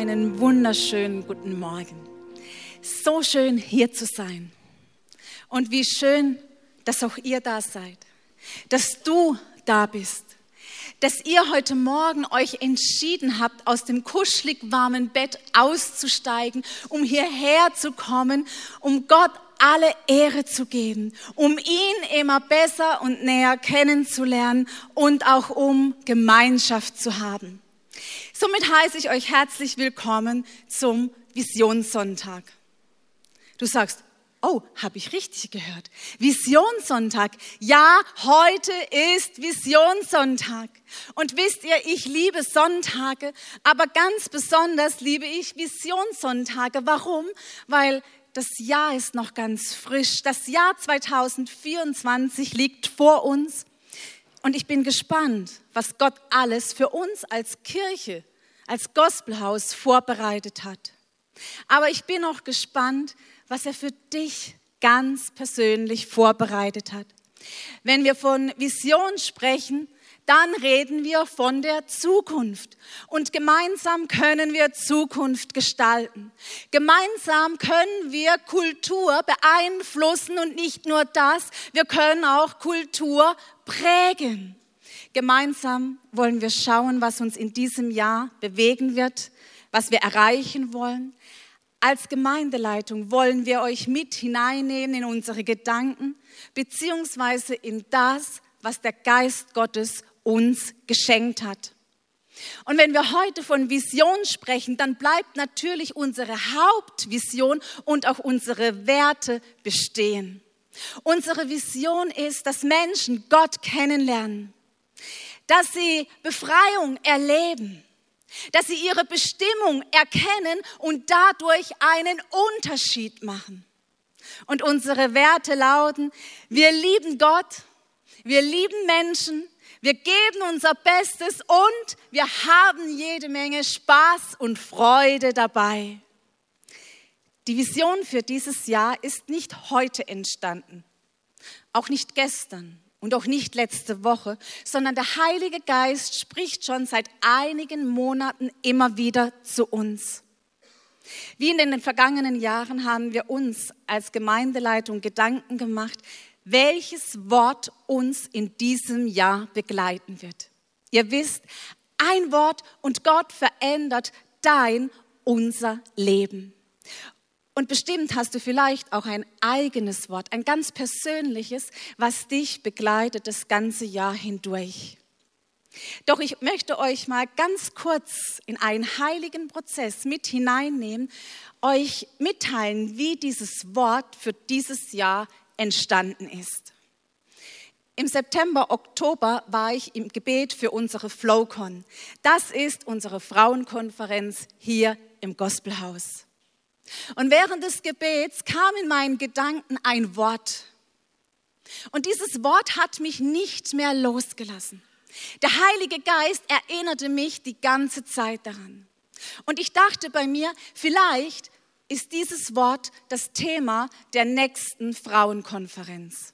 einen wunderschönen guten Morgen. So schön hier zu sein. Und wie schön, dass auch ihr da seid. Dass du da bist. Dass ihr heute Morgen euch entschieden habt, aus dem kuschelig warmen Bett auszusteigen, um hierher zu kommen, um Gott alle Ehre zu geben, um ihn immer besser und näher kennenzulernen und auch um Gemeinschaft zu haben. Somit heiße ich euch herzlich willkommen zum Visionssonntag. Du sagst, oh, habe ich richtig gehört? Visionssonntag. Ja, heute ist Visionssonntag. Und wisst ihr, ich liebe Sonntage, aber ganz besonders liebe ich Visionssonntage. Warum? Weil das Jahr ist noch ganz frisch. Das Jahr 2024 liegt vor uns. Und ich bin gespannt, was Gott alles für uns als Kirche, als Gospelhaus vorbereitet hat. Aber ich bin auch gespannt, was er für dich ganz persönlich vorbereitet hat. Wenn wir von Vision sprechen, dann reden wir von der Zukunft. Und gemeinsam können wir Zukunft gestalten. Gemeinsam können wir Kultur beeinflussen und nicht nur das, wir können auch Kultur prägen. Gemeinsam wollen wir schauen, was uns in diesem Jahr bewegen wird, was wir erreichen wollen. Als Gemeindeleitung wollen wir euch mit hineinnehmen in unsere Gedanken, beziehungsweise in das, was der Geist Gottes uns geschenkt hat. Und wenn wir heute von Vision sprechen, dann bleibt natürlich unsere Hauptvision und auch unsere Werte bestehen. Unsere Vision ist, dass Menschen Gott kennenlernen, dass sie Befreiung erleben, dass sie ihre Bestimmung erkennen und dadurch einen Unterschied machen. Und unsere Werte lauten, wir lieben Gott, wir lieben Menschen, wir geben unser Bestes und wir haben jede Menge Spaß und Freude dabei. Die Vision für dieses Jahr ist nicht heute entstanden, auch nicht gestern und auch nicht letzte Woche, sondern der Heilige Geist spricht schon seit einigen Monaten immer wieder zu uns. Wie in den vergangenen Jahren haben wir uns als Gemeindeleitung Gedanken gemacht, welches Wort uns in diesem Jahr begleiten wird. Ihr wisst, ein Wort und Gott verändert dein, unser Leben. Und bestimmt hast du vielleicht auch ein eigenes Wort, ein ganz persönliches, was dich begleitet das ganze Jahr hindurch. Doch ich möchte euch mal ganz kurz in einen heiligen Prozess mit hineinnehmen, euch mitteilen, wie dieses Wort für dieses Jahr entstanden ist. Im September, Oktober war ich im Gebet für unsere Flowcon. Das ist unsere Frauenkonferenz hier im Gospelhaus. Und während des Gebets kam in meinen Gedanken ein Wort. Und dieses Wort hat mich nicht mehr losgelassen. Der Heilige Geist erinnerte mich die ganze Zeit daran. Und ich dachte bei mir, vielleicht ist dieses Wort das Thema der nächsten Frauenkonferenz.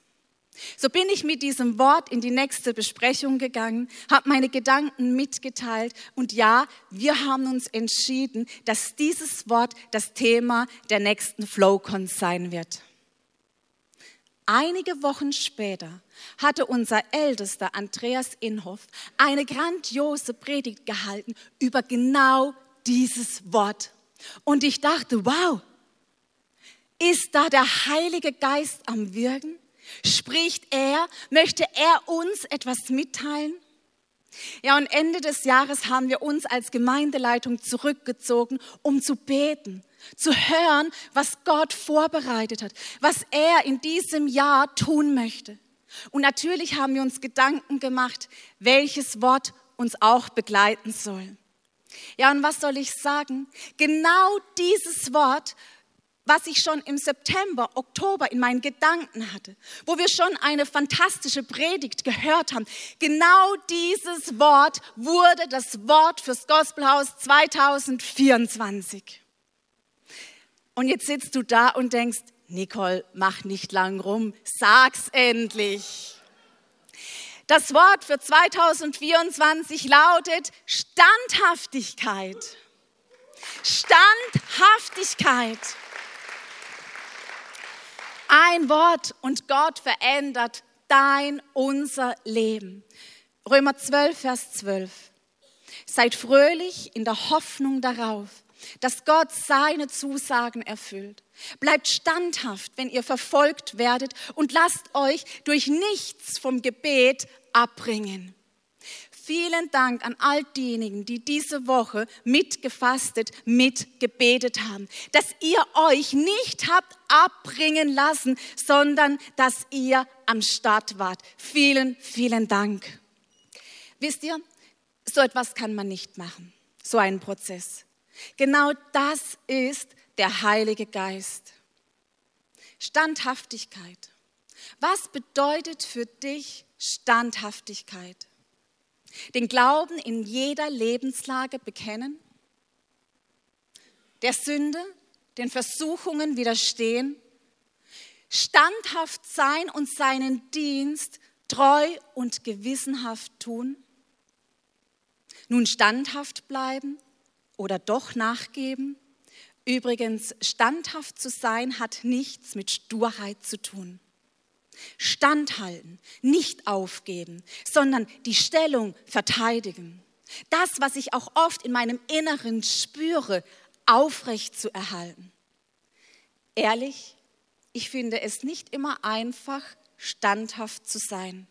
So bin ich mit diesem Wort in die nächste Besprechung gegangen, habe meine Gedanken mitgeteilt und ja, wir haben uns entschieden, dass dieses Wort das Thema der nächsten Flowcon sein wird. Einige Wochen später hatte unser ältester Andreas Inhoff eine grandiose Predigt gehalten über genau dieses Wort. Und ich dachte, wow, ist da der Heilige Geist am Wirken? Spricht er? Möchte er uns etwas mitteilen? Ja, und Ende des Jahres haben wir uns als Gemeindeleitung zurückgezogen, um zu beten, zu hören, was Gott vorbereitet hat, was er in diesem Jahr tun möchte. Und natürlich haben wir uns Gedanken gemacht, welches Wort uns auch begleiten soll. Ja, und was soll ich sagen? Genau dieses Wort was ich schon im September, Oktober in meinen Gedanken hatte, wo wir schon eine fantastische Predigt gehört haben. Genau dieses Wort wurde das Wort fürs Gospelhaus 2024. Und jetzt sitzt du da und denkst, Nicole, mach nicht lang rum, sag's endlich. Das Wort für 2024 lautet Standhaftigkeit. Standhaftigkeit. Ein Wort und Gott verändert dein, unser Leben. Römer 12, Vers 12. Seid fröhlich in der Hoffnung darauf, dass Gott seine Zusagen erfüllt. Bleibt standhaft, wenn ihr verfolgt werdet und lasst euch durch nichts vom Gebet abbringen. Vielen Dank an all diejenigen, die diese Woche mitgefastet, mitgebetet haben, dass ihr euch nicht habt abbringen lassen, sondern dass ihr am Start wart. Vielen, vielen Dank. Wisst ihr, so etwas kann man nicht machen, so einen Prozess. Genau das ist der Heilige Geist. Standhaftigkeit. Was bedeutet für dich Standhaftigkeit? Den Glauben in jeder Lebenslage bekennen? Der Sünde, den Versuchungen widerstehen? Standhaft sein und seinen Dienst treu und gewissenhaft tun? Nun standhaft bleiben oder doch nachgeben? Übrigens, standhaft zu sein hat nichts mit Sturheit zu tun. Standhalten, nicht aufgeben, sondern die Stellung verteidigen. Das, was ich auch oft in meinem Inneren spüre, aufrecht zu erhalten. Ehrlich, ich finde es nicht immer einfach, standhaft zu sein.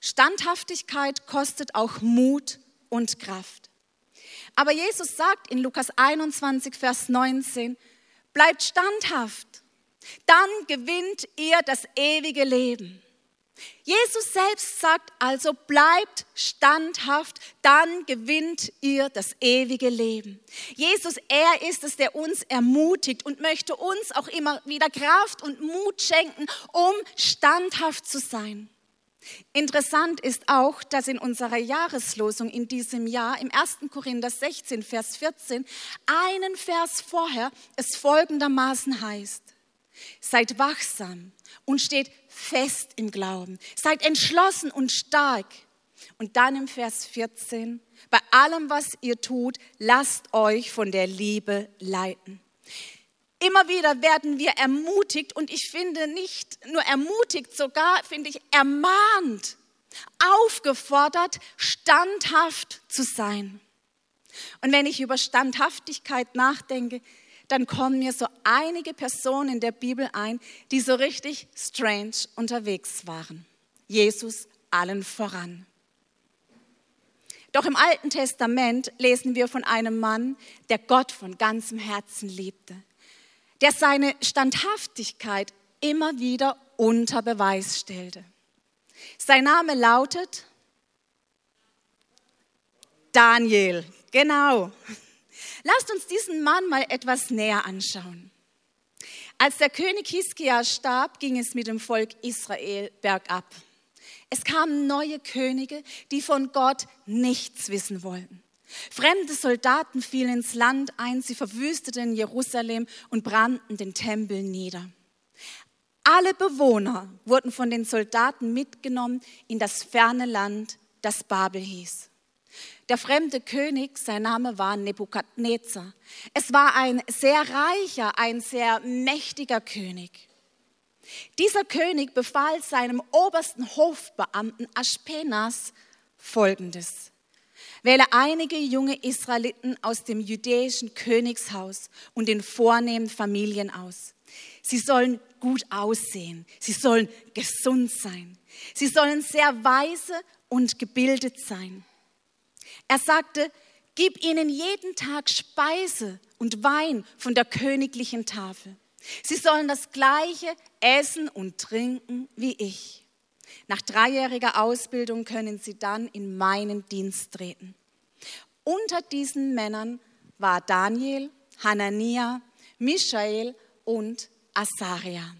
Standhaftigkeit kostet auch Mut und Kraft. Aber Jesus sagt in Lukas 21, Vers 19, bleibt standhaft, dann gewinnt ihr das ewige Leben. Jesus selbst sagt also, bleibt standhaft, dann gewinnt ihr das ewige Leben. Jesus, er ist es, der uns ermutigt und möchte uns auch immer wieder Kraft und Mut schenken, um standhaft zu sein. Interessant ist auch, dass in unserer Jahreslosung in diesem Jahr im 1. Korinther 16, Vers 14, einen Vers vorher es folgendermaßen heißt, seid wachsam und steht fest im Glauben, seid entschlossen und stark. Und dann im Vers 14, bei allem, was ihr tut, lasst euch von der Liebe leiten. Immer wieder werden wir ermutigt und ich finde nicht nur ermutigt, sogar finde ich ermahnt, aufgefordert, standhaft zu sein. Und wenn ich über Standhaftigkeit nachdenke, dann kommen mir so einige Personen in der Bibel ein, die so richtig strange unterwegs waren. Jesus allen voran. Doch im Alten Testament lesen wir von einem Mann, der Gott von ganzem Herzen liebte der seine Standhaftigkeit immer wieder unter Beweis stellte. Sein Name lautet Daniel. Genau. Lasst uns diesen Mann mal etwas näher anschauen. Als der König Hiskia starb, ging es mit dem Volk Israel bergab. Es kamen neue Könige, die von Gott nichts wissen wollten. Fremde Soldaten fielen ins Land ein, sie verwüsteten Jerusalem und brannten den Tempel nieder. Alle Bewohner wurden von den Soldaten mitgenommen in das ferne Land, das Babel hieß. Der fremde König, sein Name war Nebukadnezar. Es war ein sehr reicher, ein sehr mächtiger König. Dieser König befahl seinem obersten Hofbeamten Aspenas Folgendes. Wähle einige junge Israeliten aus dem jüdischen Königshaus und den vornehmen Familien aus. Sie sollen gut aussehen. Sie sollen gesund sein. Sie sollen sehr weise und gebildet sein. Er sagte, gib ihnen jeden Tag Speise und Wein von der königlichen Tafel. Sie sollen das gleiche essen und trinken wie ich. Nach dreijähriger Ausbildung können sie dann in meinen Dienst treten. Unter diesen Männern war Daniel, Hanania, Michael und Asaria.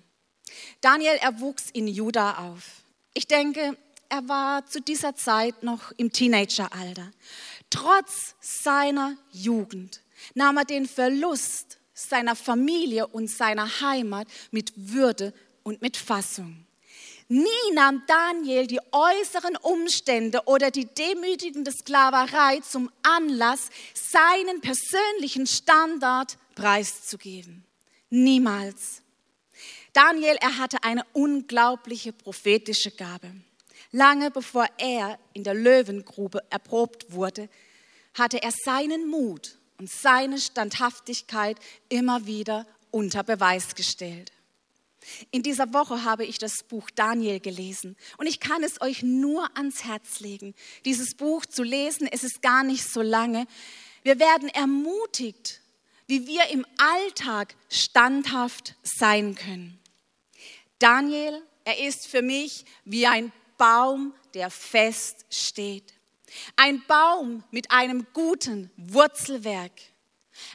Daniel erwuchs in Juda auf. Ich denke, er war zu dieser Zeit noch im Teenageralter. Trotz seiner Jugend nahm er den Verlust seiner Familie und seiner Heimat mit Würde und mit Fassung. Nie nahm Daniel die äußeren Umstände oder die demütigende Sklaverei zum Anlass, seinen persönlichen Standard preiszugeben. Niemals. Daniel, er hatte eine unglaubliche prophetische Gabe. Lange bevor er in der Löwengrube erprobt wurde, hatte er seinen Mut und seine Standhaftigkeit immer wieder unter Beweis gestellt. In dieser Woche habe ich das Buch Daniel gelesen und ich kann es euch nur ans Herz legen, dieses Buch zu lesen. Es ist gar nicht so lange. Wir werden ermutigt, wie wir im Alltag standhaft sein können. Daniel, er ist für mich wie ein Baum, der fest steht. Ein Baum mit einem guten Wurzelwerk.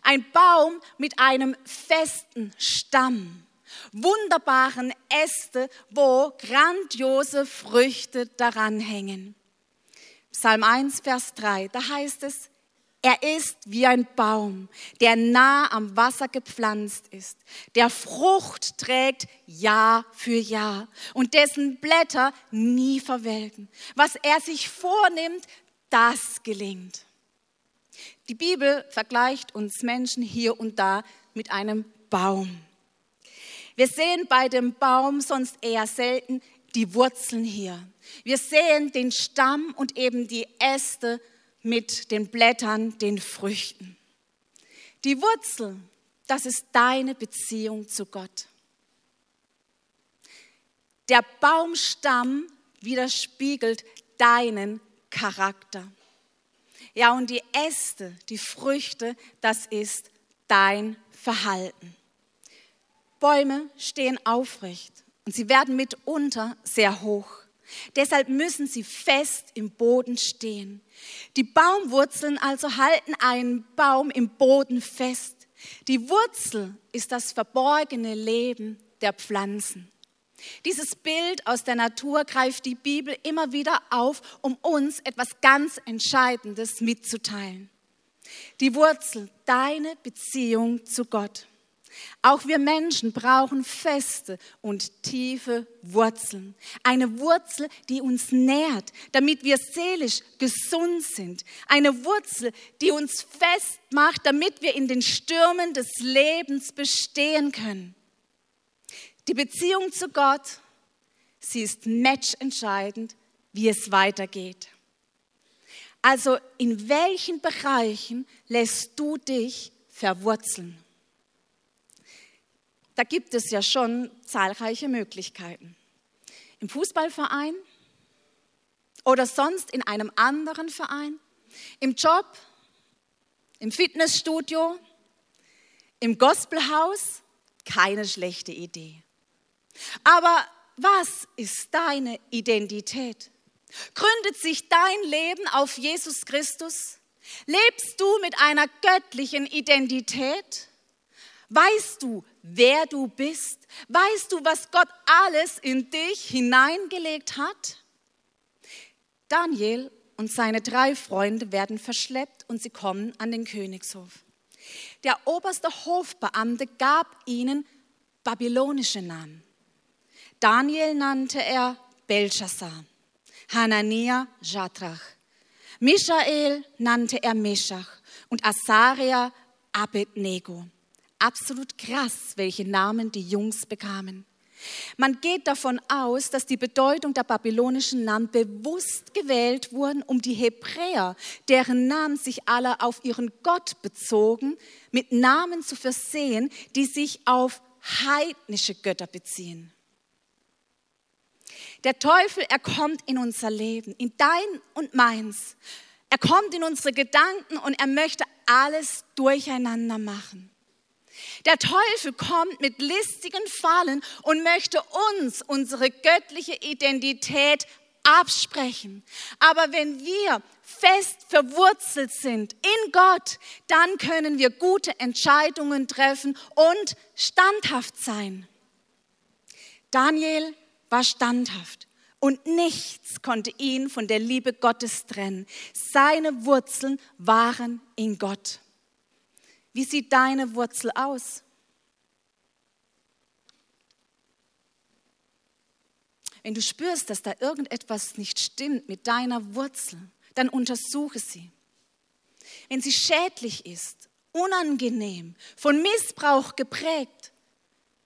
Ein Baum mit einem festen Stamm wunderbaren Äste, wo grandiose Früchte daran hängen. Psalm 1, Vers 3, da heißt es, er ist wie ein Baum, der nah am Wasser gepflanzt ist, der Frucht trägt Jahr für Jahr und dessen Blätter nie verwelken. Was er sich vornimmt, das gelingt. Die Bibel vergleicht uns Menschen hier und da mit einem Baum. Wir sehen bei dem Baum sonst eher selten die Wurzeln hier. Wir sehen den Stamm und eben die Äste mit den Blättern, den Früchten. Die Wurzel, das ist deine Beziehung zu Gott. Der Baumstamm widerspiegelt deinen Charakter. Ja, und die Äste, die Früchte, das ist dein Verhalten. Bäume stehen aufrecht und sie werden mitunter sehr hoch. Deshalb müssen sie fest im Boden stehen. Die Baumwurzeln also halten einen Baum im Boden fest. Die Wurzel ist das verborgene Leben der Pflanzen. Dieses Bild aus der Natur greift die Bibel immer wieder auf, um uns etwas ganz Entscheidendes mitzuteilen. Die Wurzel, deine Beziehung zu Gott. Auch wir Menschen brauchen feste und tiefe Wurzeln. Eine Wurzel, die uns nährt, damit wir seelisch gesund sind. Eine Wurzel, die uns fest macht, damit wir in den Stürmen des Lebens bestehen können. Die Beziehung zu Gott, sie ist matchentscheidend, wie es weitergeht. Also in welchen Bereichen lässt du dich verwurzeln? Da gibt es ja schon zahlreiche Möglichkeiten. Im Fußballverein oder sonst in einem anderen Verein, im Job, im Fitnessstudio, im Gospelhaus, keine schlechte Idee. Aber was ist deine Identität? Gründet sich dein Leben auf Jesus Christus? Lebst du mit einer göttlichen Identität? Weißt du, wer du bist? Weißt du, was Gott alles in dich hineingelegt hat? Daniel und seine drei Freunde werden verschleppt und sie kommen an den Königshof. Der oberste Hofbeamte gab ihnen babylonische Namen. Daniel nannte er Belshazzar, Hanania Jadrach, Michael nannte er Meshach und Asaria Abednego. Absolut krass, welche Namen die Jungs bekamen. Man geht davon aus, dass die Bedeutung der babylonischen Namen bewusst gewählt wurden, um die Hebräer, deren Namen sich alle auf ihren Gott bezogen, mit Namen zu versehen, die sich auf heidnische Götter beziehen. Der Teufel, er kommt in unser Leben, in dein und meins. Er kommt in unsere Gedanken und er möchte alles durcheinander machen. Der Teufel kommt mit listigen Fallen und möchte uns unsere göttliche Identität absprechen. Aber wenn wir fest verwurzelt sind in Gott, dann können wir gute Entscheidungen treffen und standhaft sein. Daniel war standhaft und nichts konnte ihn von der Liebe Gottes trennen. Seine Wurzeln waren in Gott. Wie sieht deine Wurzel aus? Wenn du spürst, dass da irgendetwas nicht stimmt mit deiner Wurzel, dann untersuche sie. Wenn sie schädlich ist, unangenehm, von Missbrauch geprägt,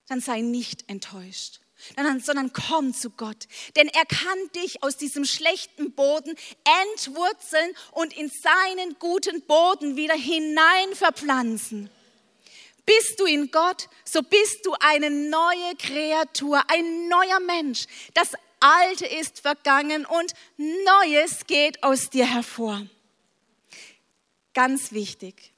dann sei nicht enttäuscht, sondern komm zu Gott. Denn er kann dich aus diesem schlechten Boden entwurzeln und in seinen guten Boden wieder hinein verpflanzen. Bist du in Gott, so bist du eine neue Kreatur, ein neuer Mensch. Das Alte ist vergangen und Neues geht aus dir hervor. Ganz wichtig.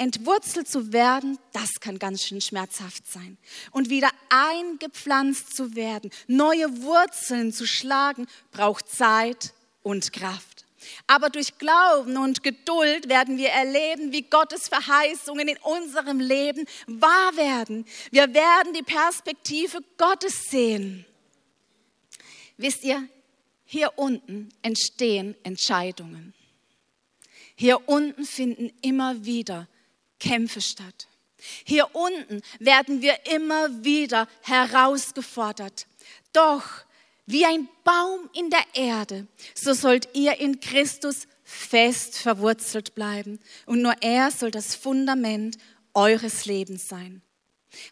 Entwurzelt zu werden, das kann ganz schön schmerzhaft sein. Und wieder eingepflanzt zu werden, neue Wurzeln zu schlagen, braucht Zeit und Kraft. Aber durch Glauben und Geduld werden wir erleben, wie Gottes Verheißungen in unserem Leben wahr werden. Wir werden die Perspektive Gottes sehen. Wisst ihr, hier unten entstehen Entscheidungen. Hier unten finden immer wieder Kämpfe statt. Hier unten werden wir immer wieder herausgefordert. Doch wie ein Baum in der Erde, so sollt ihr in Christus fest verwurzelt bleiben. Und nur er soll das Fundament eures Lebens sein.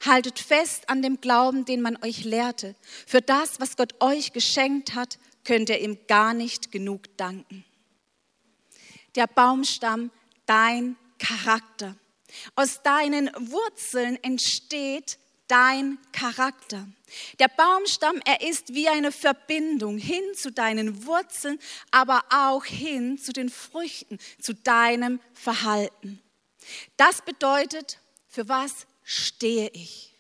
Haltet fest an dem Glauben, den man euch lehrte. Für das, was Gott euch geschenkt hat, könnt ihr ihm gar nicht genug danken. Der Baumstamm, dein Charakter. Aus deinen Wurzeln entsteht dein Charakter. Der Baumstamm, er ist wie eine Verbindung hin zu deinen Wurzeln, aber auch hin zu den Früchten, zu deinem Verhalten. Das bedeutet, für was stehe ich?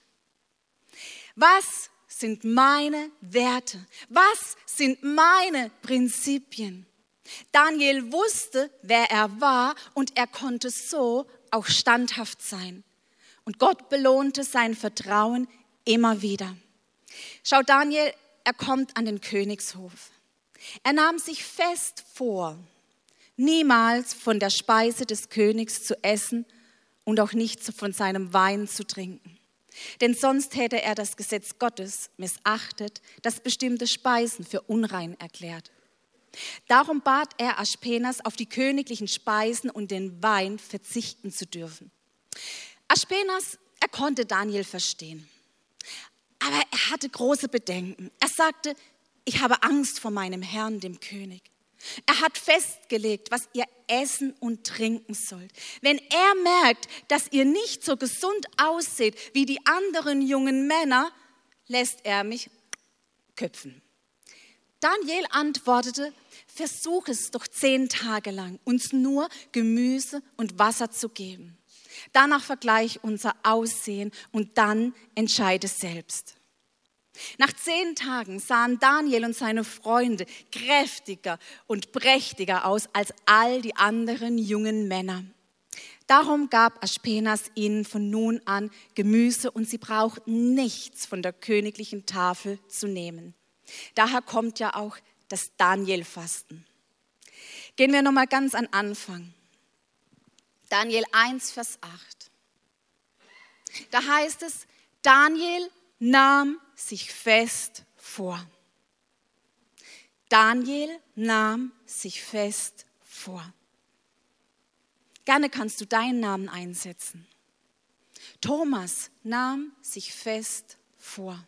Was sind meine Werte? Was sind meine Prinzipien? Daniel wusste, wer er war und er konnte so auch standhaft sein. Und Gott belohnte sein Vertrauen immer wieder. Schau, Daniel, er kommt an den Königshof. Er nahm sich fest vor, niemals von der Speise des Königs zu essen und auch nicht von seinem Wein zu trinken. Denn sonst hätte er das Gesetz Gottes missachtet, das bestimmte Speisen für unrein erklärt. Darum bat er Aspenas, auf die königlichen Speisen und den Wein verzichten zu dürfen. Aspenas, er konnte Daniel verstehen. Aber er hatte große Bedenken. Er sagte, ich habe Angst vor meinem Herrn, dem König. Er hat festgelegt, was ihr essen und trinken sollt. Wenn er merkt, dass ihr nicht so gesund ausseht wie die anderen jungen Männer, lässt er mich köpfen. Daniel antwortete, versuch es doch zehn Tage lang, uns nur Gemüse und Wasser zu geben. Danach vergleich unser Aussehen und dann entscheide selbst. Nach zehn Tagen sahen Daniel und seine Freunde kräftiger und prächtiger aus als all die anderen jungen Männer. Darum gab Aspenas ihnen von nun an Gemüse und sie brauchten nichts von der königlichen Tafel zu nehmen. Daher kommt ja auch das Daniel-Fasten. Gehen wir nochmal ganz an Anfang. Daniel 1, Vers 8. Da heißt es, Daniel nahm sich fest vor. Daniel nahm sich fest vor. Gerne kannst du deinen Namen einsetzen. Thomas nahm sich fest vor.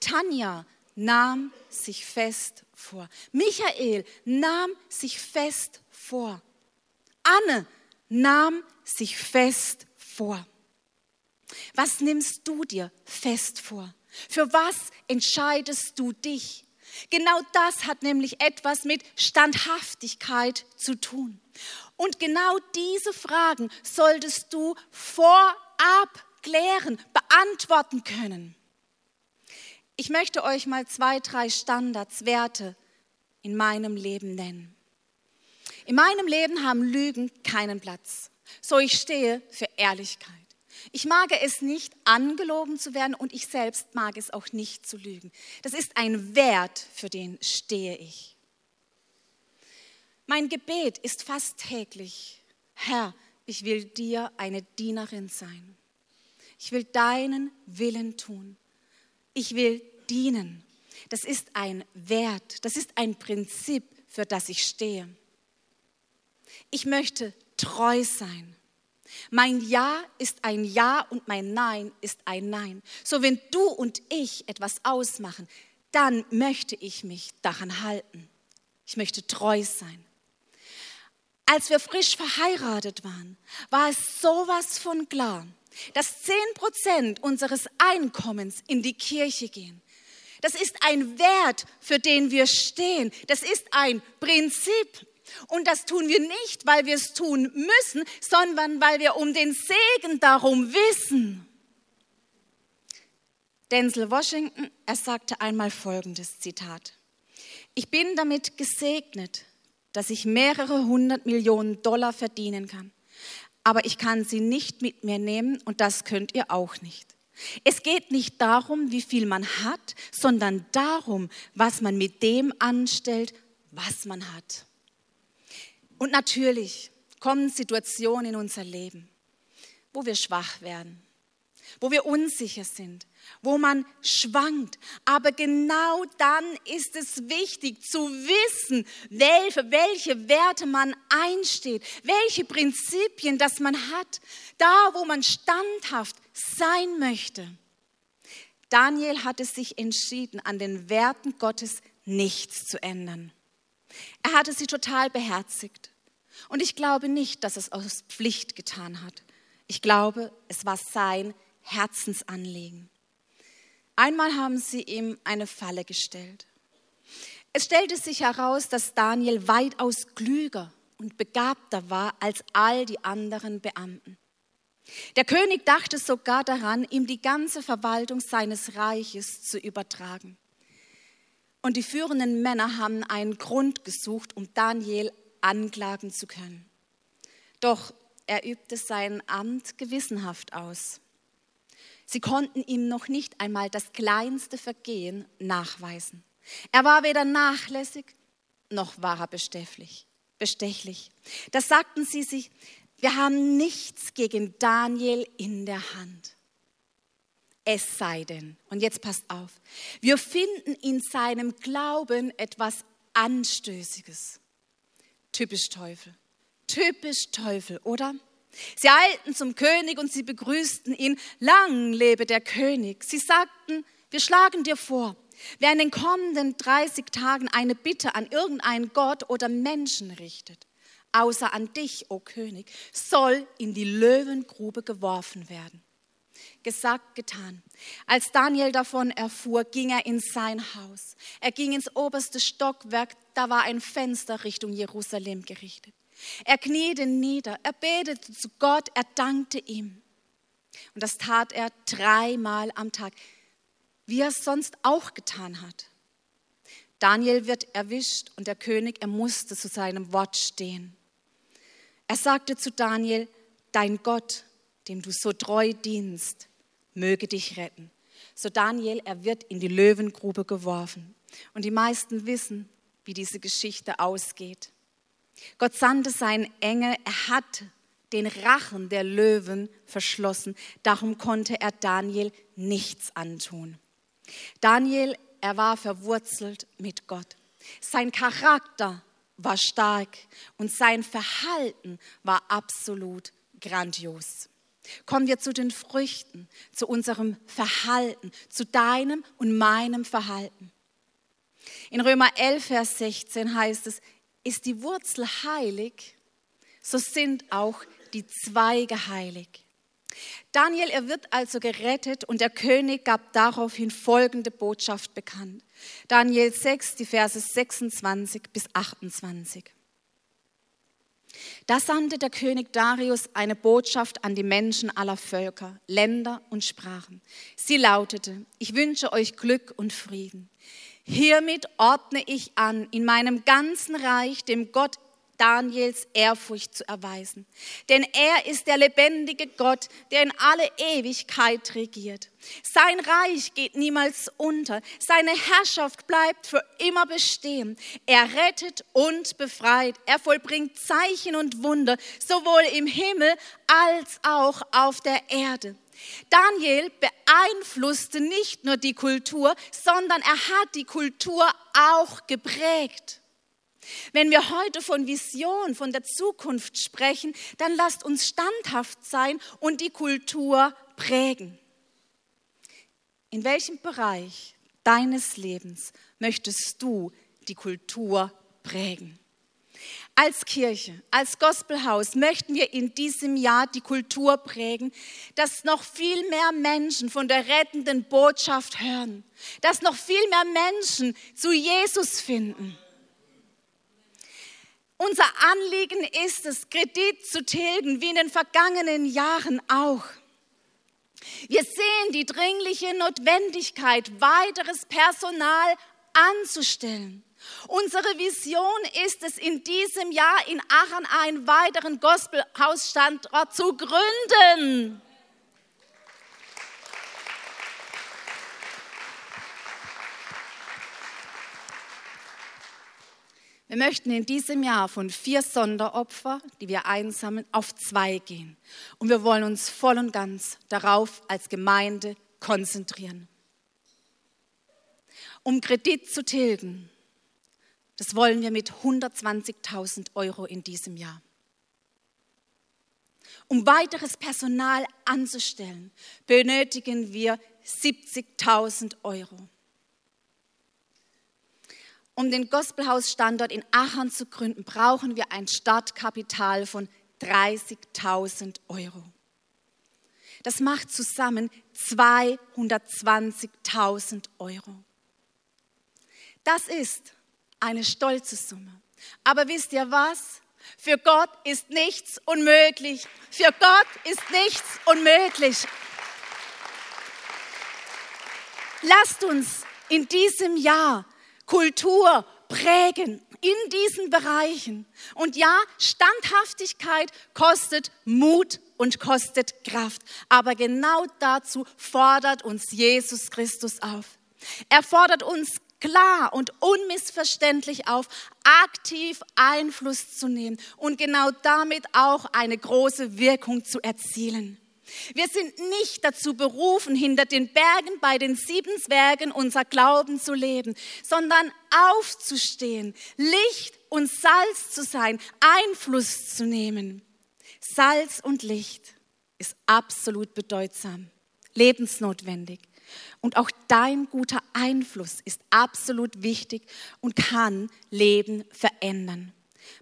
Tanja nahm sich fest vor. Michael nahm sich fest vor. Anne nahm sich fest vor. Was nimmst du dir fest vor? Für was entscheidest du dich? Genau das hat nämlich etwas mit Standhaftigkeit zu tun. Und genau diese Fragen solltest du vorab klären, beantworten können. Ich möchte euch mal zwei, drei Standards, Werte in meinem Leben nennen. In meinem Leben haben Lügen keinen Platz. So ich stehe für Ehrlichkeit. Ich mag es nicht, angelogen zu werden und ich selbst mag es auch nicht zu lügen. Das ist ein Wert, für den stehe ich. Mein Gebet ist fast täglich, Herr, ich will dir eine Dienerin sein. Ich will deinen Willen tun. Ich will dienen. Das ist ein Wert, das ist ein Prinzip, für das ich stehe. Ich möchte treu sein. Mein Ja ist ein Ja und mein Nein ist ein Nein. So wenn du und ich etwas ausmachen, dann möchte ich mich daran halten. Ich möchte treu sein. Als wir frisch verheiratet waren, war es sowas von klar, dass 10 Prozent unseres Einkommens in die Kirche gehen. Das ist ein Wert, für den wir stehen. Das ist ein Prinzip. Und das tun wir nicht, weil wir es tun müssen, sondern weil wir um den Segen darum wissen. Denzel Washington, er sagte einmal folgendes Zitat. Ich bin damit gesegnet, dass ich mehrere hundert Millionen Dollar verdienen kann. Aber ich kann sie nicht mit mir nehmen und das könnt ihr auch nicht. Es geht nicht darum, wie viel man hat, sondern darum, was man mit dem anstellt, was man hat. Und natürlich kommen Situationen in unser Leben, wo wir schwach werden, wo wir unsicher sind, wo man schwankt. Aber genau dann ist es wichtig zu wissen, welche, welche Werte man einsteht, welche Prinzipien das man hat, da wo man standhaft sein möchte. Daniel hatte sich entschieden, an den Werten Gottes nichts zu ändern. Er hatte sie total beherzigt. Und ich glaube nicht, dass es aus Pflicht getan hat. Ich glaube, es war sein Herzensanliegen. Einmal haben sie ihm eine Falle gestellt. Es stellte sich heraus, dass Daniel weitaus klüger und begabter war als all die anderen Beamten. Der König dachte sogar daran, ihm die ganze Verwaltung seines Reiches zu übertragen. Und die führenden Männer haben einen Grund gesucht, um Daniel anklagen zu können. Doch er übte sein Amt gewissenhaft aus. Sie konnten ihm noch nicht einmal das kleinste Vergehen nachweisen. Er war weder nachlässig noch war er bestechlich. bestechlich. Da sagten sie sich, wir haben nichts gegen Daniel in der Hand. Es sei denn, und jetzt passt auf, wir finden in seinem Glauben etwas Anstößiges. Typisch Teufel. Typisch Teufel, oder? Sie eilten zum König und sie begrüßten ihn. Lang lebe der König. Sie sagten, wir schlagen dir vor, wer in den kommenden 30 Tagen eine Bitte an irgendeinen Gott oder Menschen richtet, außer an dich, o König, soll in die Löwengrube geworfen werden. Gesagt, getan. Als Daniel davon erfuhr, ging er in sein Haus. Er ging ins oberste Stockwerk, da war ein Fenster Richtung Jerusalem gerichtet. Er kniete nieder, er betete zu Gott, er dankte ihm. Und das tat er dreimal am Tag, wie er es sonst auch getan hat. Daniel wird erwischt und der König, er musste zu seinem Wort stehen. Er sagte zu Daniel, dein Gott, dem du so treu dienst, möge dich retten. So Daniel, er wird in die Löwengrube geworfen. Und die meisten wissen, wie diese Geschichte ausgeht. Gott sandte seinen Engel, er hat den Rachen der Löwen verschlossen. Darum konnte er Daniel nichts antun. Daniel, er war verwurzelt mit Gott. Sein Charakter war stark und sein Verhalten war absolut grandios. Kommen wir zu den Früchten, zu unserem Verhalten, zu deinem und meinem Verhalten. In Römer 11, Vers 16 heißt es, ist die Wurzel heilig, so sind auch die Zweige heilig. Daniel, er wird also gerettet und der König gab daraufhin folgende Botschaft bekannt. Daniel 6, die Verse 26 bis 28. Da sandte der König Darius eine Botschaft an die Menschen aller Völker, Länder und Sprachen. Sie lautete, ich wünsche euch Glück und Frieden. Hiermit ordne ich an, in meinem ganzen Reich dem Gott Daniels Ehrfurcht zu erweisen. Denn er ist der lebendige Gott, der in alle Ewigkeit regiert. Sein Reich geht niemals unter. Seine Herrschaft bleibt für immer bestehen. Er rettet und befreit. Er vollbringt Zeichen und Wunder, sowohl im Himmel als auch auf der Erde. Daniel beeinflusste nicht nur die Kultur, sondern er hat die Kultur auch geprägt. Wenn wir heute von Vision, von der Zukunft sprechen, dann lasst uns standhaft sein und die Kultur prägen. In welchem Bereich deines Lebens möchtest du die Kultur prägen? Als Kirche, als Gospelhaus möchten wir in diesem Jahr die Kultur prägen, dass noch viel mehr Menschen von der rettenden Botschaft hören, dass noch viel mehr Menschen zu Jesus finden. Unser Anliegen ist es, Kredit zu tilgen, wie in den vergangenen Jahren auch. Wir sehen die dringliche Notwendigkeit, weiteres Personal anzustellen. Unsere Vision ist es, in diesem Jahr in Aachen einen weiteren Gospelhausstandort zu gründen. Wir möchten in diesem Jahr von vier Sonderopfer, die wir einsammeln, auf zwei gehen. Und wir wollen uns voll und ganz darauf als Gemeinde konzentrieren. Um Kredit zu tilgen, das wollen wir mit 120.000 Euro in diesem Jahr. Um weiteres Personal anzustellen, benötigen wir 70.000 Euro. Um den Gospelhaus-Standort in Aachen zu gründen, brauchen wir ein Startkapital von 30.000 Euro. Das macht zusammen 220.000 Euro. Das ist eine stolze Summe. Aber wisst ihr was? Für Gott ist nichts unmöglich. Für Gott ist nichts unmöglich. Lasst uns in diesem Jahr Kultur prägen in diesen Bereichen. Und ja, Standhaftigkeit kostet Mut und kostet Kraft. Aber genau dazu fordert uns Jesus Christus auf. Er fordert uns klar und unmissverständlich auf, aktiv Einfluss zu nehmen und genau damit auch eine große Wirkung zu erzielen. Wir sind nicht dazu berufen, hinter den Bergen bei den sieben Zwergen unser Glauben zu leben, sondern aufzustehen, Licht und Salz zu sein, Einfluss zu nehmen. Salz und Licht ist absolut bedeutsam, lebensnotwendig. Und auch dein guter Einfluss ist absolut wichtig und kann Leben verändern.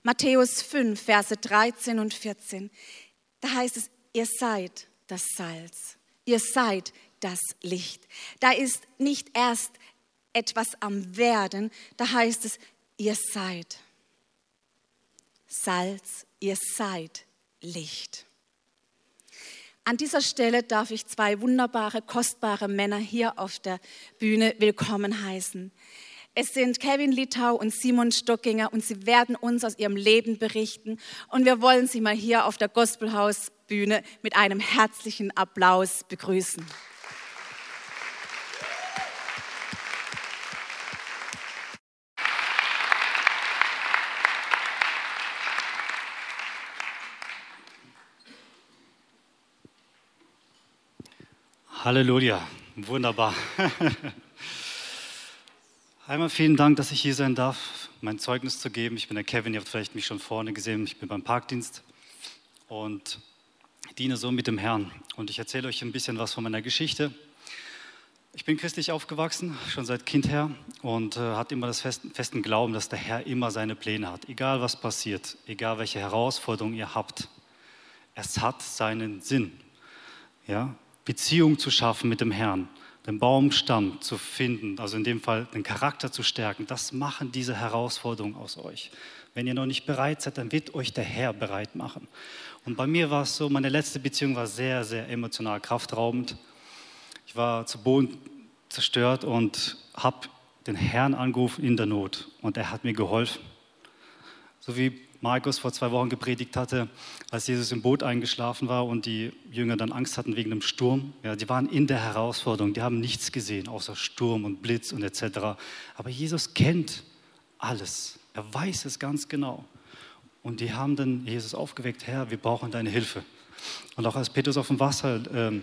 Matthäus 5, Verse 13 und 14. Da heißt es, ihr seid das Salz. Ihr seid das Licht. Da ist nicht erst etwas am Werden, da heißt es, ihr seid Salz, ihr seid Licht. An dieser Stelle darf ich zwei wunderbare, kostbare Männer hier auf der Bühne willkommen heißen. Es sind Kevin Litau und Simon Stockinger und sie werden uns aus ihrem Leben berichten. Und wir wollen sie mal hier auf der Gospelhausbühne mit einem herzlichen Applaus begrüßen. Halleluja, wunderbar. Einmal vielen Dank, dass ich hier sein darf, mein Zeugnis zu geben. Ich bin der Kevin, ihr habt vielleicht mich schon vorne gesehen. Ich bin beim Parkdienst und diene so mit dem Herrn. Und ich erzähle euch ein bisschen was von meiner Geschichte. Ich bin christlich aufgewachsen, schon seit Kind her und äh, hatte immer das festen, festen Glauben, dass der Herr immer seine Pläne hat. Egal was passiert, egal welche Herausforderungen ihr habt, es hat seinen Sinn. Ja? Beziehung zu schaffen mit dem Herrn den Baumstamm zu finden, also in dem Fall den Charakter zu stärken, das machen diese Herausforderungen aus euch. Wenn ihr noch nicht bereit seid, dann wird euch der Herr bereit machen. Und bei mir war es so, meine letzte Beziehung war sehr, sehr emotional kraftraubend. Ich war zu Boden zerstört und habe den Herrn angerufen in der Not und er hat mir geholfen. So wie Markus vor zwei Wochen gepredigt hatte, als Jesus im Boot eingeschlafen war und die Jünger dann Angst hatten wegen dem Sturm. Ja, die waren in der Herausforderung, die haben nichts gesehen, außer Sturm und Blitz und etc. Aber Jesus kennt alles, er weiß es ganz genau. Und die haben dann Jesus aufgeweckt, Herr, wir brauchen deine Hilfe. Und auch als Petrus auf dem Wasser ähm,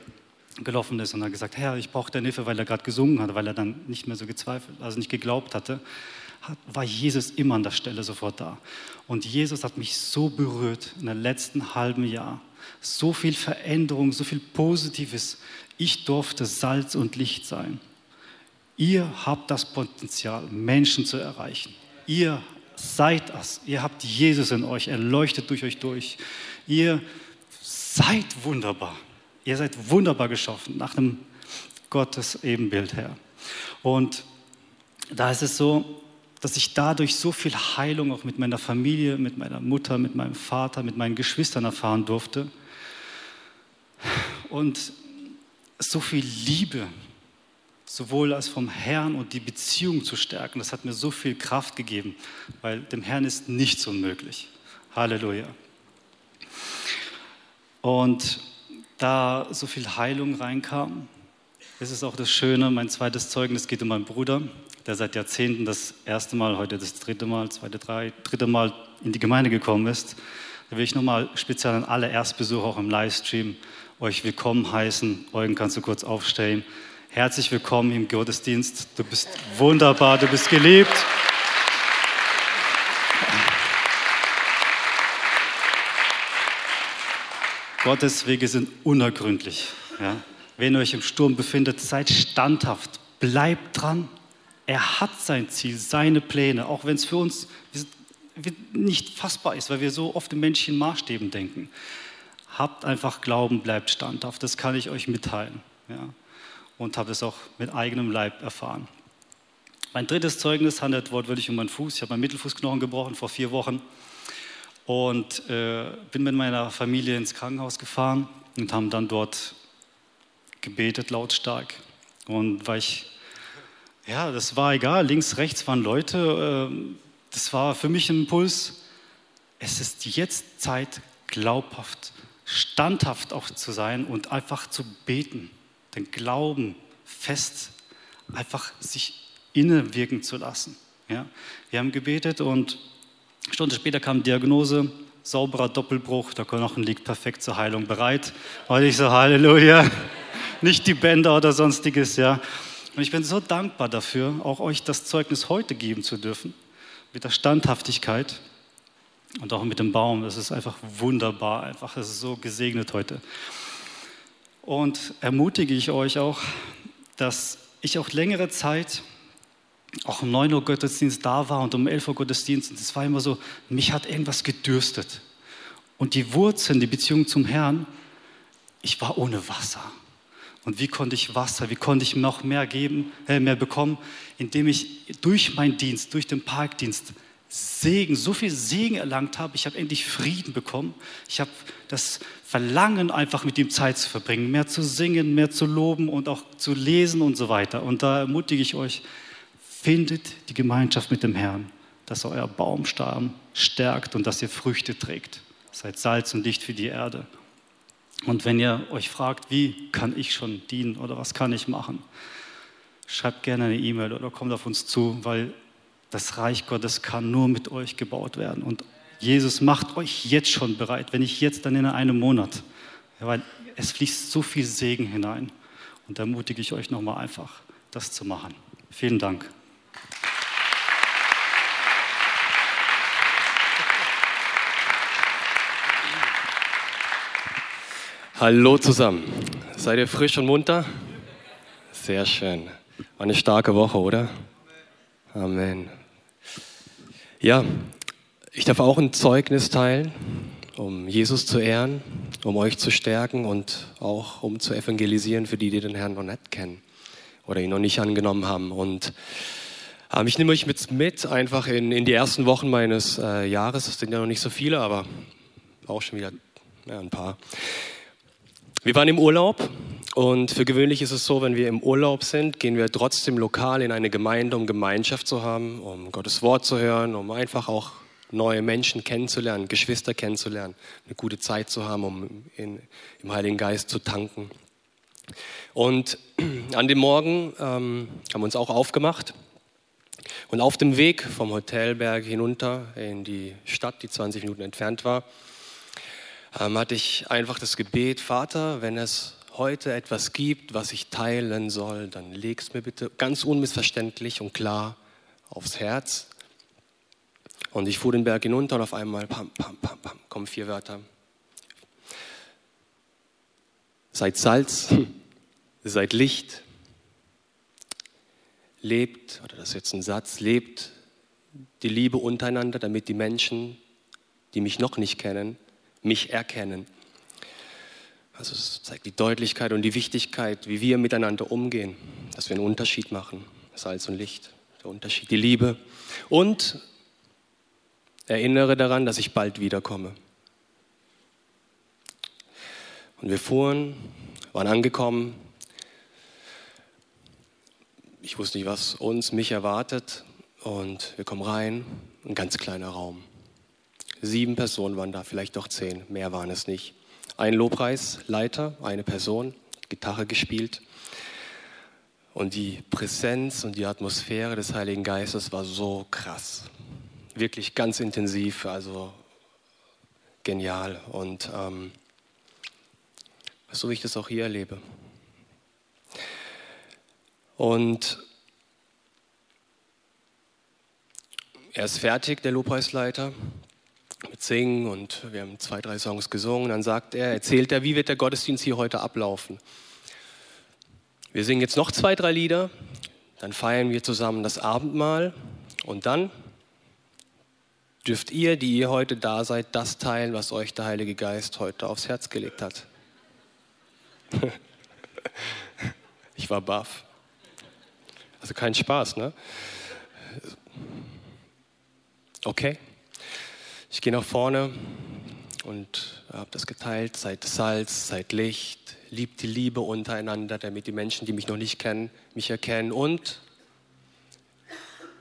gelaufen ist und hat gesagt, Herr, ich brauche deine Hilfe, weil er gerade gesungen hat, weil er dann nicht mehr so gezweifelt, also nicht geglaubt hatte, war Jesus immer an der Stelle sofort da. Und Jesus hat mich so berührt in den letzten halben Jahr. So viel Veränderung, so viel Positives. Ich durfte Salz und Licht sein. Ihr habt das Potenzial, Menschen zu erreichen. Ihr seid das. Ihr habt Jesus in euch. Er leuchtet durch euch durch. Ihr seid wunderbar. Ihr seid wunderbar geschaffen, nach dem Gottes Ebenbild her. Und da ist es so, dass ich dadurch so viel Heilung auch mit meiner Familie, mit meiner Mutter, mit meinem Vater, mit meinen Geschwistern erfahren durfte. Und so viel Liebe, sowohl als vom Herrn und die Beziehung zu stärken, das hat mir so viel Kraft gegeben, weil dem Herrn ist nichts unmöglich. Halleluja. Und da so viel Heilung reinkam, ist es auch das Schöne, mein zweites Zeugnis geht um meinen Bruder, der seit Jahrzehnten das erste Mal, heute das dritte Mal, zweite, drei, dritte Mal in die Gemeinde gekommen ist. Da will ich nochmal speziell an alle Erstbesucher auch im Livestream euch willkommen heißen. Eugen, kannst du kurz aufstellen. Herzlich willkommen im Gottesdienst. Du bist wunderbar, du bist geliebt. Gottes Wege sind unergründlich. Ja? Wenn ihr euch im Sturm befindet, seid standhaft, bleibt dran. Er hat sein Ziel, seine Pläne, auch wenn es für uns nicht fassbar ist, weil wir so oft in menschlichen Maßstäben denken. Habt einfach Glauben, bleibt standhaft. Das kann ich euch mitteilen. Ja? Und habe es auch mit eigenem Leib erfahren. Mein drittes Zeugnis handelt wortwörtlich um meinen Fuß. Ich habe meinen Mittelfußknochen gebrochen vor vier Wochen und äh, bin mit meiner Familie ins Krankenhaus gefahren und haben dann dort gebetet lautstark. Und weil ich, ja, das war egal, links, rechts waren Leute, äh, das war für mich ein Impuls. Es ist jetzt Zeit, glaubhaft, standhaft auch zu sein und einfach zu beten, den Glauben fest, einfach sich innewirken zu lassen. Ja? Wir haben gebetet und Stunde später kam Diagnose, sauberer Doppelbruch, der Knochen liegt perfekt zur Heilung bereit. Und ich so, Halleluja, nicht die Bänder oder sonstiges, ja. Und ich bin so dankbar dafür, auch euch das Zeugnis heute geben zu dürfen, mit der Standhaftigkeit und auch mit dem Baum. Das ist einfach wunderbar, einfach, es ist so gesegnet heute. Und ermutige ich euch auch, dass ich auch längere Zeit auch um 9 Uhr Gottesdienst da war und um 11 Uhr Gottesdienst. Und es war immer so, mich hat irgendwas gedürstet. Und die Wurzeln, die Beziehung zum Herrn, ich war ohne Wasser. Und wie konnte ich Wasser, wie konnte ich noch mehr geben, äh, mehr bekommen, indem ich durch meinen Dienst, durch den Parkdienst Segen, so viel Segen erlangt habe. Ich habe endlich Frieden bekommen. Ich habe das Verlangen, einfach mit ihm Zeit zu verbringen, mehr zu singen, mehr zu loben und auch zu lesen und so weiter. Und da ermutige ich euch, Findet die Gemeinschaft mit dem Herrn, dass euer Baumstamm stärkt und dass ihr Früchte trägt. Seid Salz und Licht für die Erde. Und wenn ihr euch fragt, wie kann ich schon dienen oder was kann ich machen, schreibt gerne eine E-Mail oder kommt auf uns zu, weil das Reich Gottes kann nur mit euch gebaut werden. Und Jesus macht euch jetzt schon bereit, wenn nicht jetzt, dann in einem Monat. weil es fließt so viel Segen hinein. Und da ermutige ich euch nochmal einfach, das zu machen. Vielen Dank. Hallo zusammen. Seid ihr frisch und munter? Sehr schön. War eine starke Woche, oder? Amen. Ja, ich darf auch ein Zeugnis teilen, um Jesus zu ehren, um euch zu stärken und auch um zu evangelisieren für die, die den Herrn noch nicht kennen oder ihn noch nicht angenommen haben. Und ähm, ich nehme euch mit, mit einfach in, in die ersten Wochen meines äh, Jahres. Das sind ja noch nicht so viele, aber auch schon wieder ja, ein paar. Wir waren im Urlaub und für gewöhnlich ist es so, wenn wir im Urlaub sind, gehen wir trotzdem lokal in eine Gemeinde, um Gemeinschaft zu haben, um Gottes Wort zu hören, um einfach auch neue Menschen kennenzulernen, Geschwister kennenzulernen, eine gute Zeit zu haben, um in, im Heiligen Geist zu tanken. Und an dem Morgen ähm, haben wir uns auch aufgemacht. Und auf dem Weg vom Hotelberg hinunter in die Stadt, die 20 Minuten entfernt war, ähm, hatte ich einfach das Gebet, Vater, wenn es heute etwas gibt, was ich teilen soll, dann leg es mir bitte ganz unmissverständlich und klar aufs Herz. Und ich fuhr den Berg hinunter und auf einmal, pam, pam, pam, pam, kommen vier Wörter. Seid Salz, seid Licht, lebt, oder das ist jetzt ein Satz, lebt die Liebe untereinander, damit die Menschen, die mich noch nicht kennen, mich erkennen. Also es zeigt die Deutlichkeit und die Wichtigkeit, wie wir miteinander umgehen, dass wir einen Unterschied machen, Salz und Licht, der Unterschied, die Liebe. Und erinnere daran, dass ich bald wiederkomme. Und wir fuhren, waren angekommen. Ich wusste nicht, was uns, mich erwartet. Und wir kommen rein, ein ganz kleiner Raum. Sieben Personen waren da, vielleicht doch zehn, mehr waren es nicht. Ein Lobpreisleiter, eine Person, Gitarre gespielt. Und die Präsenz und die Atmosphäre des Heiligen Geistes war so krass. Wirklich ganz intensiv, also genial. Und ähm, so wie ich das auch hier erlebe. Und er ist fertig, der Lobpreisleiter, mit Singen und wir haben zwei, drei Songs gesungen. Dann sagt er, erzählt er, wie wird der Gottesdienst hier heute ablaufen. Wir singen jetzt noch zwei, drei Lieder, dann feiern wir zusammen das Abendmahl und dann dürft ihr, die ihr heute da seid, das teilen, was euch der Heilige Geist heute aufs Herz gelegt hat. ich war baff. Also kein Spaß, ne? Okay. Ich gehe nach vorne und habe das geteilt. Seid Salz, seid Licht, liebt die Liebe untereinander, damit die Menschen, die mich noch nicht kennen, mich erkennen. Und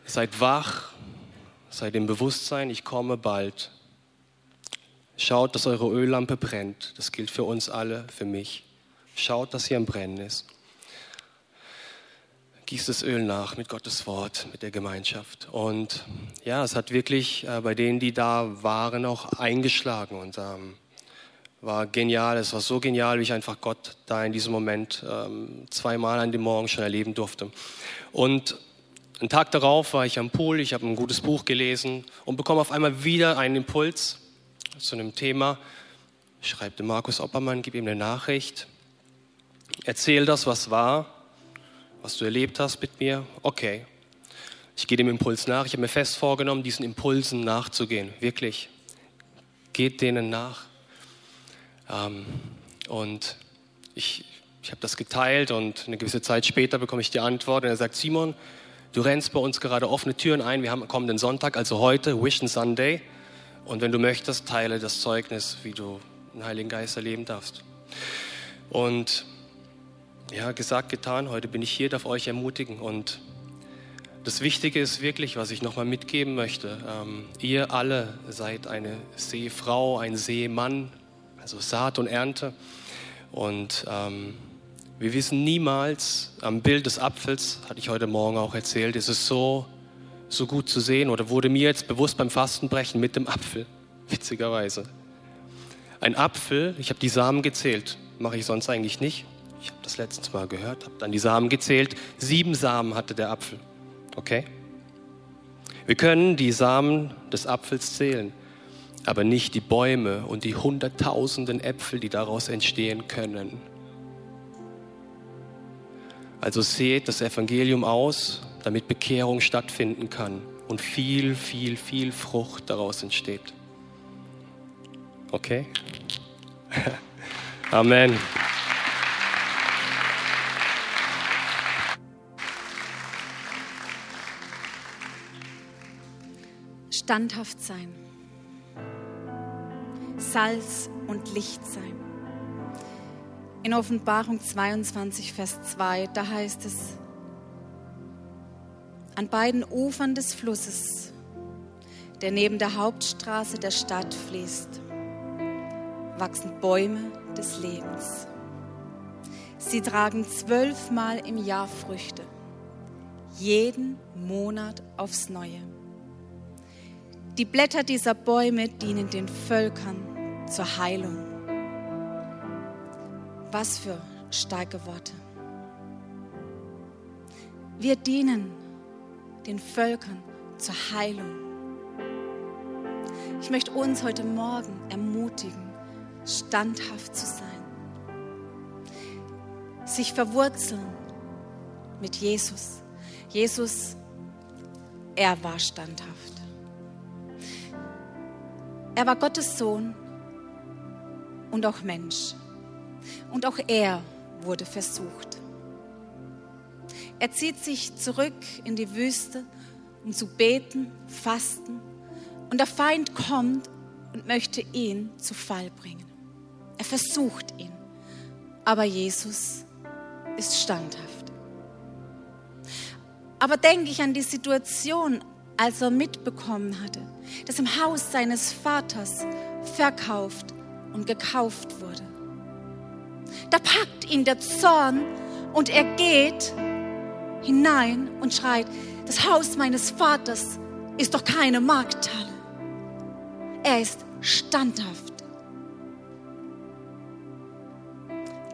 seid wach, seid im Bewusstsein, ich komme bald. Schaut, dass eure Öllampe brennt. Das gilt für uns alle, für mich. Schaut, dass sie am Brennen ist. Gießt das Öl nach mit Gottes Wort, mit der Gemeinschaft. Und ja, es hat wirklich äh, bei denen, die da waren, auch eingeschlagen und ähm, war genial. Es war so genial, wie ich einfach Gott da in diesem Moment ähm, zweimal an dem Morgen schon erleben durfte. Und einen Tag darauf war ich am Pool, ich habe ein gutes Buch gelesen und bekomme auf einmal wieder einen Impuls zu einem Thema. Schreibt Markus Oppermann, gib ihm eine Nachricht. Erzähl das, was war, was du erlebt hast mit mir. Okay, ich gehe dem Impuls nach. Ich habe mir fest vorgenommen, diesen Impulsen nachzugehen. Wirklich. Geht denen nach. Ähm, und ich, ich habe das geteilt und eine gewisse Zeit später bekomme ich die Antwort und er sagt, Simon, du rennst bei uns gerade offene Türen ein. Wir haben kommenden Sonntag, also heute, Vision Sunday. Und wenn du möchtest, teile das Zeugnis, wie du den Heiligen Geist erleben darfst. Und ja, gesagt, getan. Heute bin ich hier, darf euch ermutigen. Und das Wichtige ist wirklich, was ich nochmal mitgeben möchte. Ähm, ihr alle seid eine Seefrau, ein Seemann, also Saat und Ernte. Und ähm, wir wissen niemals, am Bild des Apfels, hatte ich heute Morgen auch erzählt, ist es so, so gut zu sehen oder wurde mir jetzt bewusst beim Fastenbrechen mit dem Apfel, witzigerweise. Ein Apfel, ich habe die Samen gezählt, mache ich sonst eigentlich nicht. Ich habe das letztens mal gehört, habe dann die Samen gezählt. Sieben Samen hatte der Apfel. Okay? Wir können die Samen des Apfels zählen, aber nicht die Bäume und die hunderttausenden Äpfel, die daraus entstehen können. Also seht das Evangelium aus, damit Bekehrung stattfinden kann und viel, viel, viel Frucht daraus entsteht. Okay? Amen. Standhaft sein, Salz und Licht sein. In Offenbarung 22, Vers 2, da heißt es, an beiden Ufern des Flusses, der neben der Hauptstraße der Stadt fließt, wachsen Bäume des Lebens. Sie tragen zwölfmal im Jahr Früchte, jeden Monat aufs Neue. Die Blätter dieser Bäume dienen den Völkern zur Heilung. Was für starke Worte. Wir dienen den Völkern zur Heilung. Ich möchte uns heute Morgen ermutigen, standhaft zu sein, sich verwurzeln mit Jesus. Jesus, er war standhaft. Er war Gottes Sohn und auch Mensch. Und auch er wurde versucht. Er zieht sich zurück in die Wüste, um zu beten, fasten. Und der Feind kommt und möchte ihn zu Fall bringen. Er versucht ihn. Aber Jesus ist standhaft. Aber denke ich an die Situation, als er mitbekommen hatte, dass im Haus seines Vaters verkauft und gekauft wurde. Da packt ihn der Zorn und er geht hinein und schreit, das Haus meines Vaters ist doch keine Markthalle. Er ist standhaft.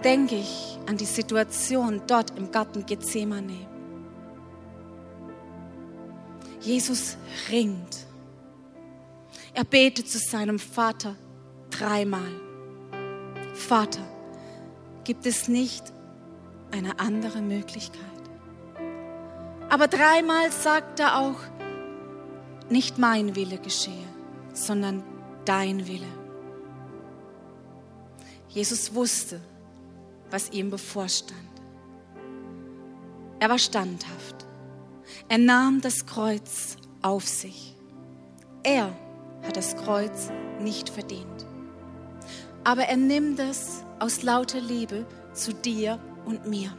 Denke ich an die Situation dort im Garten Gethsemane. Jesus ringt. Er betet zu seinem Vater dreimal. Vater, gibt es nicht eine andere Möglichkeit? Aber dreimal sagt er auch, nicht mein Wille geschehe, sondern dein Wille. Jesus wusste, was ihm bevorstand. Er war standhaft. Er nahm das Kreuz auf sich. Er hat das Kreuz nicht verdient. Aber er nimmt es aus lauter Liebe zu dir und mir,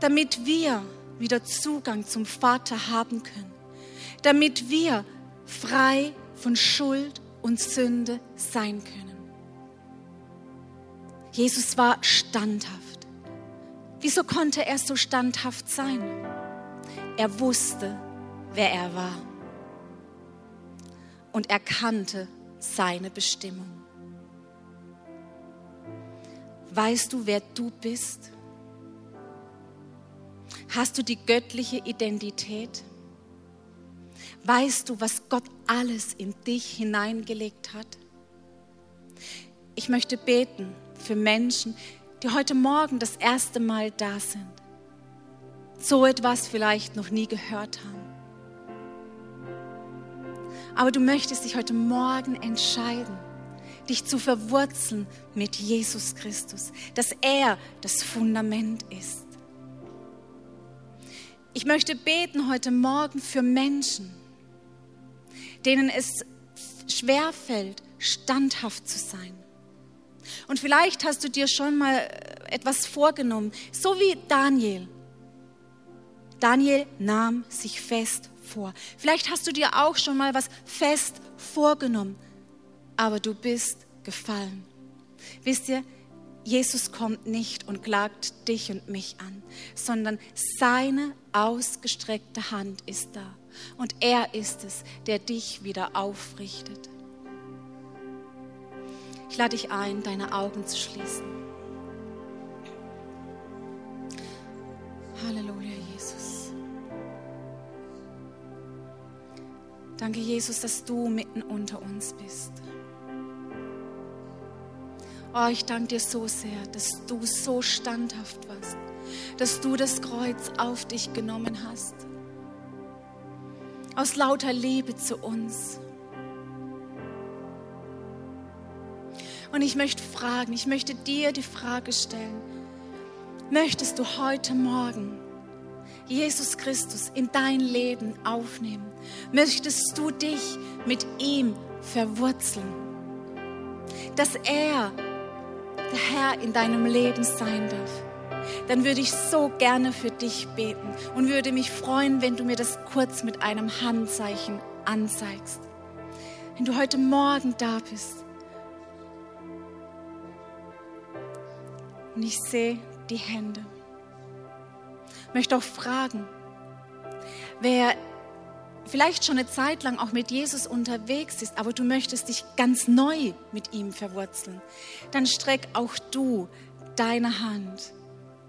damit wir wieder Zugang zum Vater haben können, damit wir frei von Schuld und Sünde sein können. Jesus war standhaft. Wieso konnte er so standhaft sein? Er wusste, wer er war. Und er kannte seine Bestimmung. Weißt du, wer du bist? Hast du die göttliche Identität? Weißt du, was Gott alles in dich hineingelegt hat? Ich möchte beten für Menschen, die heute Morgen das erste Mal da sind, so etwas vielleicht noch nie gehört haben. Aber du möchtest dich heute Morgen entscheiden, dich zu verwurzeln mit Jesus Christus, dass er das Fundament ist. Ich möchte beten heute Morgen für Menschen, denen es schwerfällt, standhaft zu sein. Und vielleicht hast du dir schon mal etwas vorgenommen, so wie Daniel. Daniel nahm sich fest vor. Vielleicht hast du dir auch schon mal was fest vorgenommen, aber du bist gefallen. Wisst ihr, Jesus kommt nicht und klagt dich und mich an, sondern seine ausgestreckte Hand ist da. Und er ist es, der dich wieder aufrichtet. Ich lade dich ein, deine Augen zu schließen. Halleluja, Jesus. Danke, Jesus, dass du mitten unter uns bist. Oh, ich danke dir so sehr, dass du so standhaft warst, dass du das Kreuz auf dich genommen hast. Aus lauter Liebe zu uns. Und ich möchte fragen, ich möchte dir die Frage stellen, möchtest du heute Morgen Jesus Christus in dein Leben aufnehmen? Möchtest du dich mit ihm verwurzeln? Dass er der Herr in deinem Leben sein darf, dann würde ich so gerne für dich beten und würde mich freuen, wenn du mir das kurz mit einem Handzeichen anzeigst. Wenn du heute Morgen da bist und ich sehe die Hände, möchte auch fragen, wer vielleicht schon eine Zeit lang auch mit Jesus unterwegs ist, aber du möchtest dich ganz neu mit ihm verwurzeln, dann streck auch du deine Hand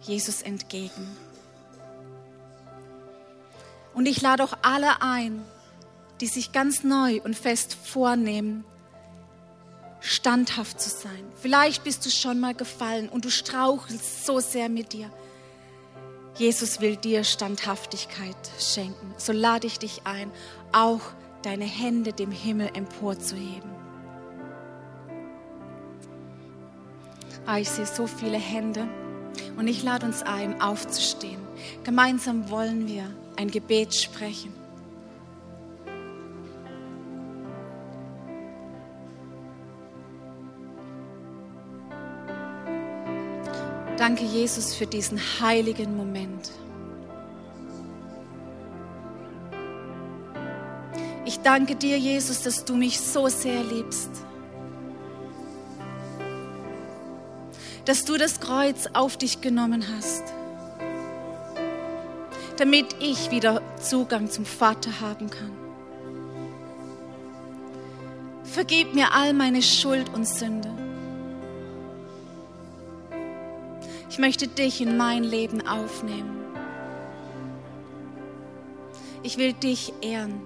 Jesus entgegen. Und ich lade auch alle ein, die sich ganz neu und fest vornehmen, standhaft zu sein. Vielleicht bist du schon mal gefallen und du strauchelst so sehr mit dir. Jesus will dir Standhaftigkeit schenken. So lade ich dich ein, auch deine Hände dem Himmel emporzuheben. Ah, ich sehe so viele Hände und ich lade uns ein, aufzustehen. Gemeinsam wollen wir ein Gebet sprechen. Danke, Jesus, für diesen heiligen Moment. Ich danke dir, Jesus, dass du mich so sehr liebst. Dass du das Kreuz auf dich genommen hast, damit ich wieder Zugang zum Vater haben kann. Vergib mir all meine Schuld und Sünde. Ich möchte dich in mein Leben aufnehmen. Ich will dich ehren.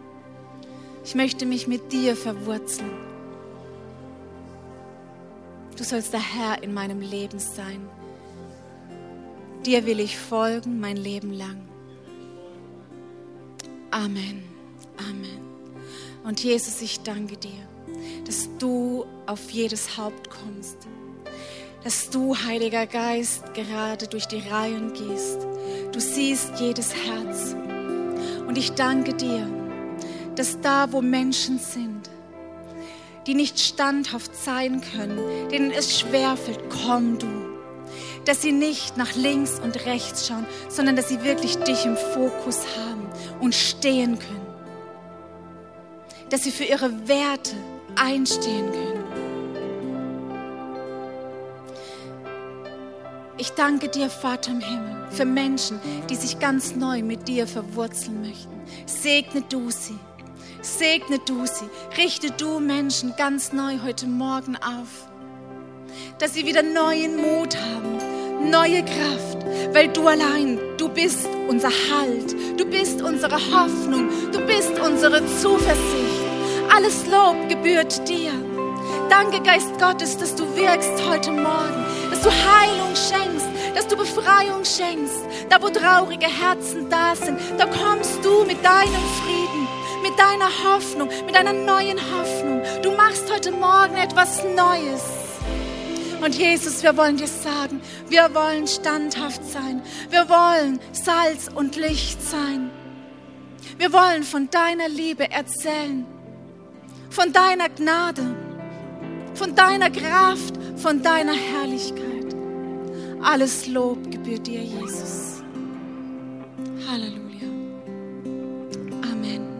Ich möchte mich mit dir verwurzeln. Du sollst der Herr in meinem Leben sein. Dir will ich folgen mein Leben lang. Amen. Amen. Und Jesus, ich danke dir, dass du auf jedes Haupt kommst dass du, Heiliger Geist, gerade durch die Reihen gehst. Du siehst jedes Herz. Und ich danke dir, dass da, wo Menschen sind, die nicht standhaft sein können, denen es schwerfällt, komm du. Dass sie nicht nach links und rechts schauen, sondern dass sie wirklich dich im Fokus haben und stehen können. Dass sie für ihre Werte einstehen können Ich danke dir, Vater im Himmel, für Menschen, die sich ganz neu mit dir verwurzeln möchten. Segne du sie. Segne du sie. Richte du Menschen ganz neu heute Morgen auf. Dass sie wieder neuen Mut haben, neue Kraft, weil du allein, du bist unser Halt, du bist unsere Hoffnung, du bist unsere Zuversicht. Alles Lob gebührt dir. Danke, Geist Gottes, dass du wirkst heute Morgen, dass du Heilung schenkst, dass du Befreiung schenkst. Da, wo traurige Herzen da sind, da kommst du mit deinem Frieden, mit deiner Hoffnung, mit deiner neuen Hoffnung. Du machst heute Morgen etwas Neues. Und Jesus, wir wollen dir sagen, wir wollen standhaft sein. Wir wollen Salz und Licht sein. Wir wollen von deiner Liebe erzählen, von deiner Gnade von deiner Kraft, von deiner Herrlichkeit. Alles Lob gebührt dir, Jesus. Halleluja. Amen.